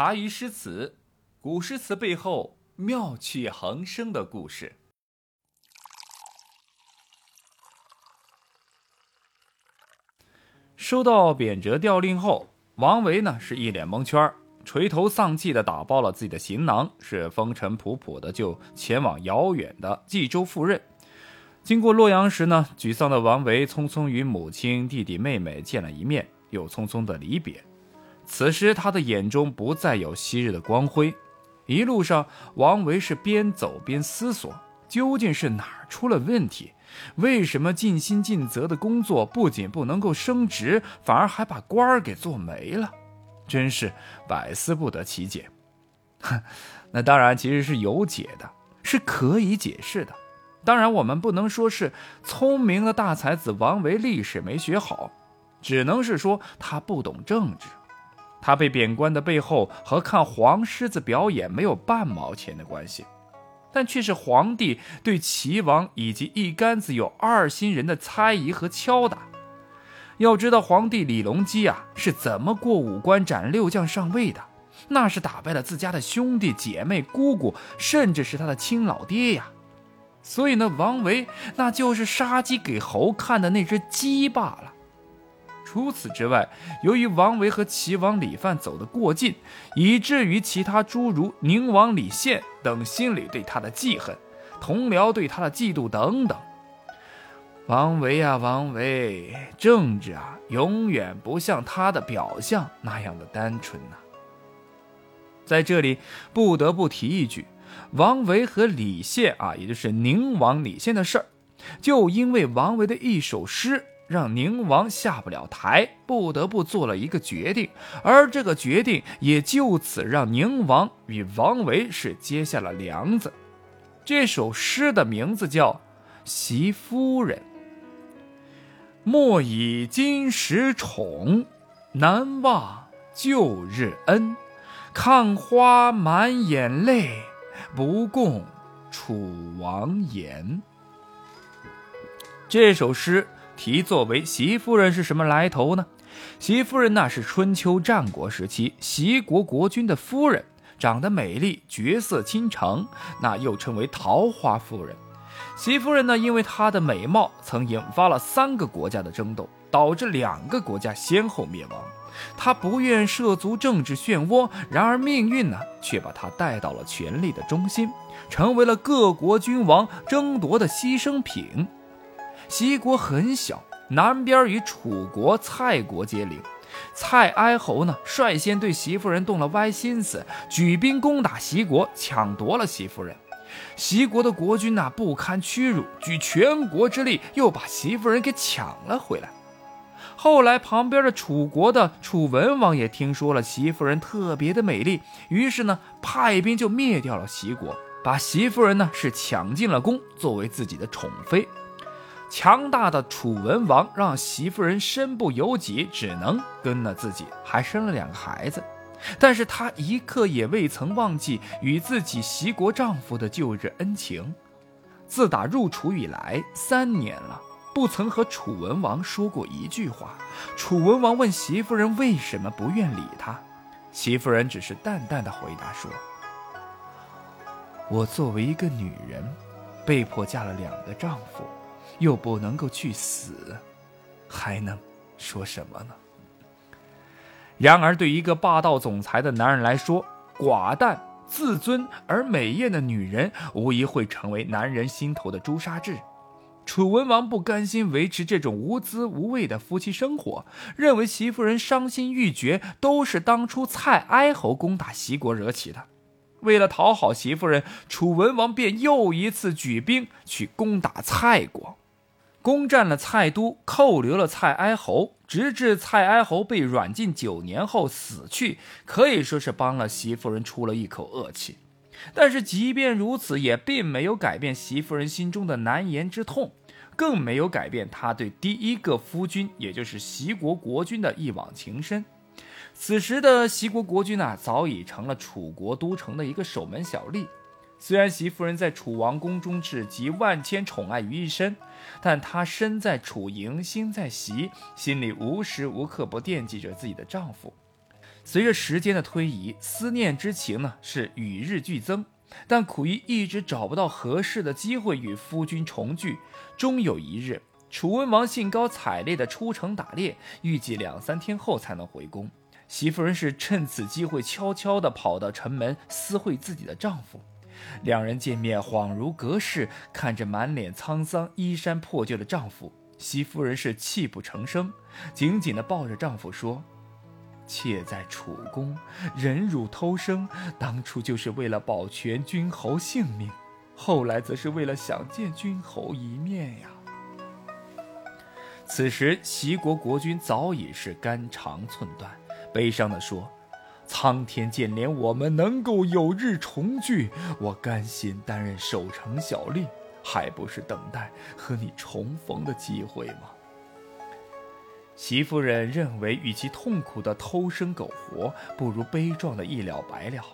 茶余诗词，古诗词背后妙趣横生的故事。收到贬谪调令后，王维呢是一脸蒙圈，垂头丧气的打包了自己的行囊，是风尘仆仆的就前往遥远的冀州赴任。经过洛阳时呢，沮丧的王维匆匆与母亲、弟弟、妹妹见了一面，又匆匆的离别。此时他的眼中不再有昔日的光辉。一路上，王维是边走边思索，究竟是哪儿出了问题？为什么尽心尽责的工作不仅不能够升职，反而还把官儿给做没了？真是百思不得其解。哼，那当然其实是有解的，是可以解释的。当然，我们不能说是聪明的大才子王维历史没学好，只能是说他不懂政治。他被贬官的背后和看黄狮子表演没有半毛钱的关系，但却是皇帝对齐王以及一竿子有二心人的猜疑和敲打。要知道，皇帝李隆基啊是怎么过五关斩六将上位的？那是打败了自家的兄弟姐妹、姑姑，甚至是他的亲老爹呀。所以呢，王维那就是杀鸡给猴看的那只鸡罢了。除此之外，由于王维和齐王李范走得过近，以至于其他诸如宁王李宪等心里对他的记恨，同僚对他的嫉妒等等。王维啊，王维，政治啊，永远不像他的表象那样的单纯呐。在这里不得不提一句，王维和李宪啊，也就是宁王李宪的事儿，就因为王维的一首诗。让宁王下不了台，不得不做了一个决定，而这个决定也就此让宁王与王维是结下了梁子。这首诗的名字叫《席夫人》。莫以今时宠，难忘旧日恩。看花满眼泪，不共楚王言。这首诗。题作为席夫人是什么来头呢？席夫人那是春秋战国时期齐国国君的夫人，长得美丽，绝色倾城，那又称为桃花夫人。席夫人呢，因为她的美貌，曾引发了三个国家的争斗，导致两个国家先后灭亡。她不愿涉足政治漩涡，然而命运呢，却把她带到了权力的中心，成为了各国君王争夺的牺牲品。齐国很小，南边与楚国、蔡国接邻。蔡哀侯呢，率先对齐夫人动了歪心思，举兵攻打齐国，抢夺了齐夫人。齐国的国君呐，不堪屈辱，举全国之力又把齐夫人给抢了回来。后来，旁边的楚国的楚文王也听说了齐夫人特别的美丽，于是呢，派兵就灭掉了齐国，把齐夫人呢是抢进了宫，作为自己的宠妃。强大的楚文王让媳妇人身不由己，只能跟了自己，还生了两个孩子。但是他一刻也未曾忘记与自己齐国丈夫的旧日恩情。自打入楚以来三年了，不曾和楚文王说过一句话。楚文王问媳妇人为什么不愿理他，媳妇人只是淡淡的回答说：“我作为一个女人，被迫嫁了两个丈夫。”又不能够去死，还能说什么呢？然而，对一个霸道总裁的男人来说，寡淡、自尊而美艳的女人，无疑会成为男人心头的朱砂痣。楚文王不甘心维持这种无滋无味的夫妻生活，认为齐夫人伤心欲绝都是当初蔡哀侯攻打齐国惹起的。为了讨好齐夫人，楚文王便又一次举兵去攻打蔡国。攻占了蔡都，扣留了蔡哀侯，直至蔡哀侯被软禁九年后死去，可以说是帮了席夫人出了一口恶气。但是即便如此，也并没有改变席夫人心中的难言之痛，更没有改变她对第一个夫君，也就是席国国君的一往情深。此时的席国国君啊，早已成了楚国都城的一个守门小吏。虽然席夫人在楚王宫中只集万千宠爱于一身，但她身在楚营心在席，心里无时无刻不惦记着自己的丈夫。随着时间的推移，思念之情呢是与日俱增，但苦于一直找不到合适的机会与夫君重聚。终有一日，楚文王兴高采烈地出城打猎，预计两三天后才能回宫。席夫人是趁此机会悄悄地跑到城门私会自己的丈夫。两人见面恍如隔世，看着满脸沧桑、衣衫破旧的丈夫，席夫人是泣不成声，紧紧地抱着丈夫说。妾在楚宫忍辱偷生，当初就是为了保全君侯性命，后来则是为了想见君侯一面呀。此时，齐国国君早已是肝肠寸断，悲伤地说：“苍天见怜我们能够有日重聚，我甘心担任守城小吏，还不是等待和你重逢的机会吗？”席夫人认为，与其痛苦的偷生苟活，不如悲壮的一了百了。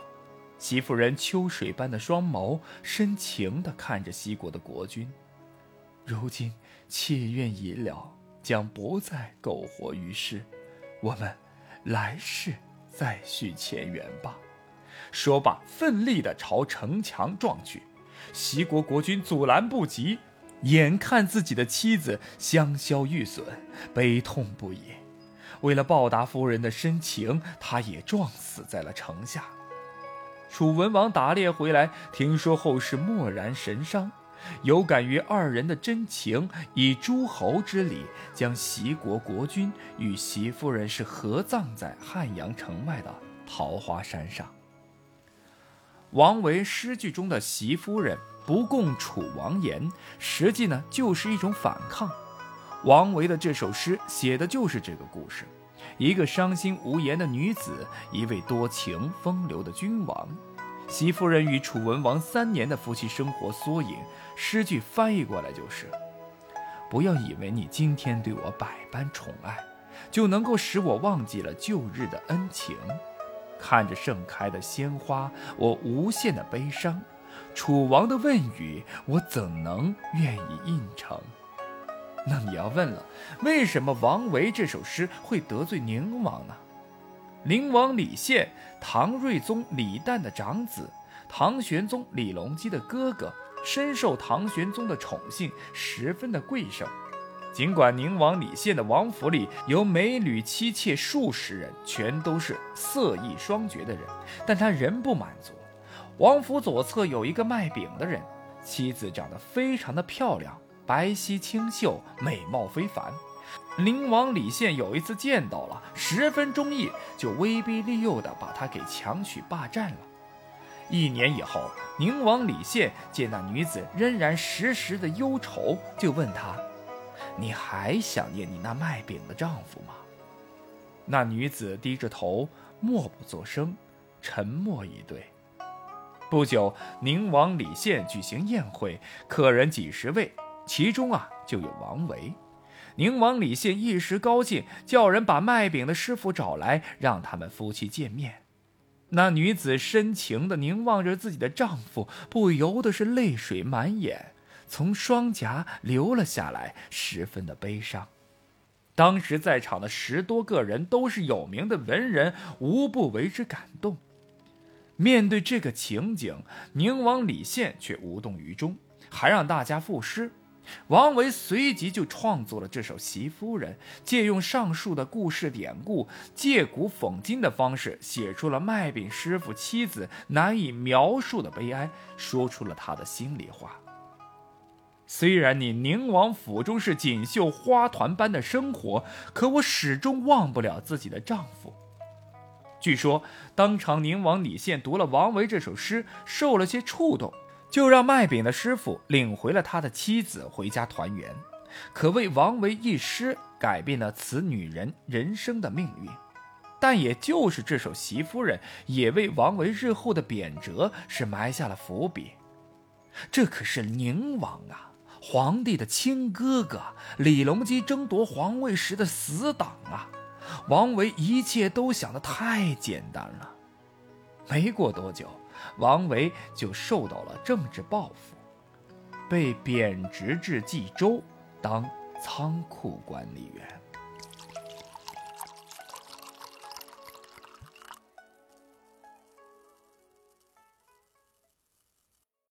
席夫人秋水般的双眸，深情地看着西国的国君。如今妾愿已了，将不再苟活于世，我们来世再续前缘吧。说罢，奋力地朝城墙撞去。齐国国君阻拦不及。眼看自己的妻子香消玉损，悲痛不已。为了报答夫人的深情，他也撞死在了城下。楚文王打猎回来，听说后是默然神伤，有感于二人的真情，以诸侯之礼，将齐国国君与席夫人是合葬在汉阳城外的桃花山上。王维诗句中的席夫人。不共楚王言，实际呢就是一种反抗。王维的这首诗写的就是这个故事：一个伤心无言的女子，一位多情风流的君王。席夫人与楚文王三年的夫妻生活缩影。诗句翻译过来就是：不要以为你今天对我百般宠爱，就能够使我忘记了旧日的恩情。看着盛开的鲜花，我无限的悲伤。楚王的问语，我怎能愿意应承？那你要问了，为什么王维这首诗会得罪宁王呢？宁王李宪，唐睿宗李旦的长子，唐玄宗李隆基的哥哥，深受唐玄宗的宠幸，十分的贵盛。尽管宁王李宪的王府里有美女妻妾数十人，全都是色艺双绝的人，但他仍不满足。王府左侧有一个卖饼的人，妻子长得非常的漂亮，白皙清秀，美貌非凡。宁王李宪有一次见到了，十分中意，就威逼利诱的把她给强娶霸占了。一年以后，宁王李宪见那女子仍然时时的忧愁，就问她：“你还想念你那卖饼的丈夫吗？”那女子低着头，默不作声，沉默以对。不久，宁王李宪举行宴会，客人几十位，其中啊就有王维。宁王李宪一时高兴，叫人把卖饼的师傅找来，让他们夫妻见面。那女子深情地凝望着自己的丈夫，不由得是泪水满眼，从双颊流了下来，十分的悲伤。当时在场的十多个人都是有名的文人，无不为之感动。面对这个情景，宁王李宪却无动于衷，还让大家赋诗。王维随即就创作了这首《席夫人》，借用上述的故事典故，借古讽今的方式，写出了卖饼师傅妻子难以描述的悲哀，说出了他的心里话。虽然你宁王府中是锦绣花团般的生活，可我始终忘不了自己的丈夫。据说，当场宁王李宪读了王维这首诗，受了些触动，就让卖饼的师傅领回了他的妻子回家团圆，可谓王维一诗改变了此女人人生的命运。但也就是这首《席夫人》，也为王维日后的贬谪是埋下了伏笔。这可是宁王啊，皇帝的亲哥哥，李隆基争夺皇位时的死党啊。王维一切都想得太简单了，没过多久，王维就受到了政治报复，被贬职至冀州当仓库管理员。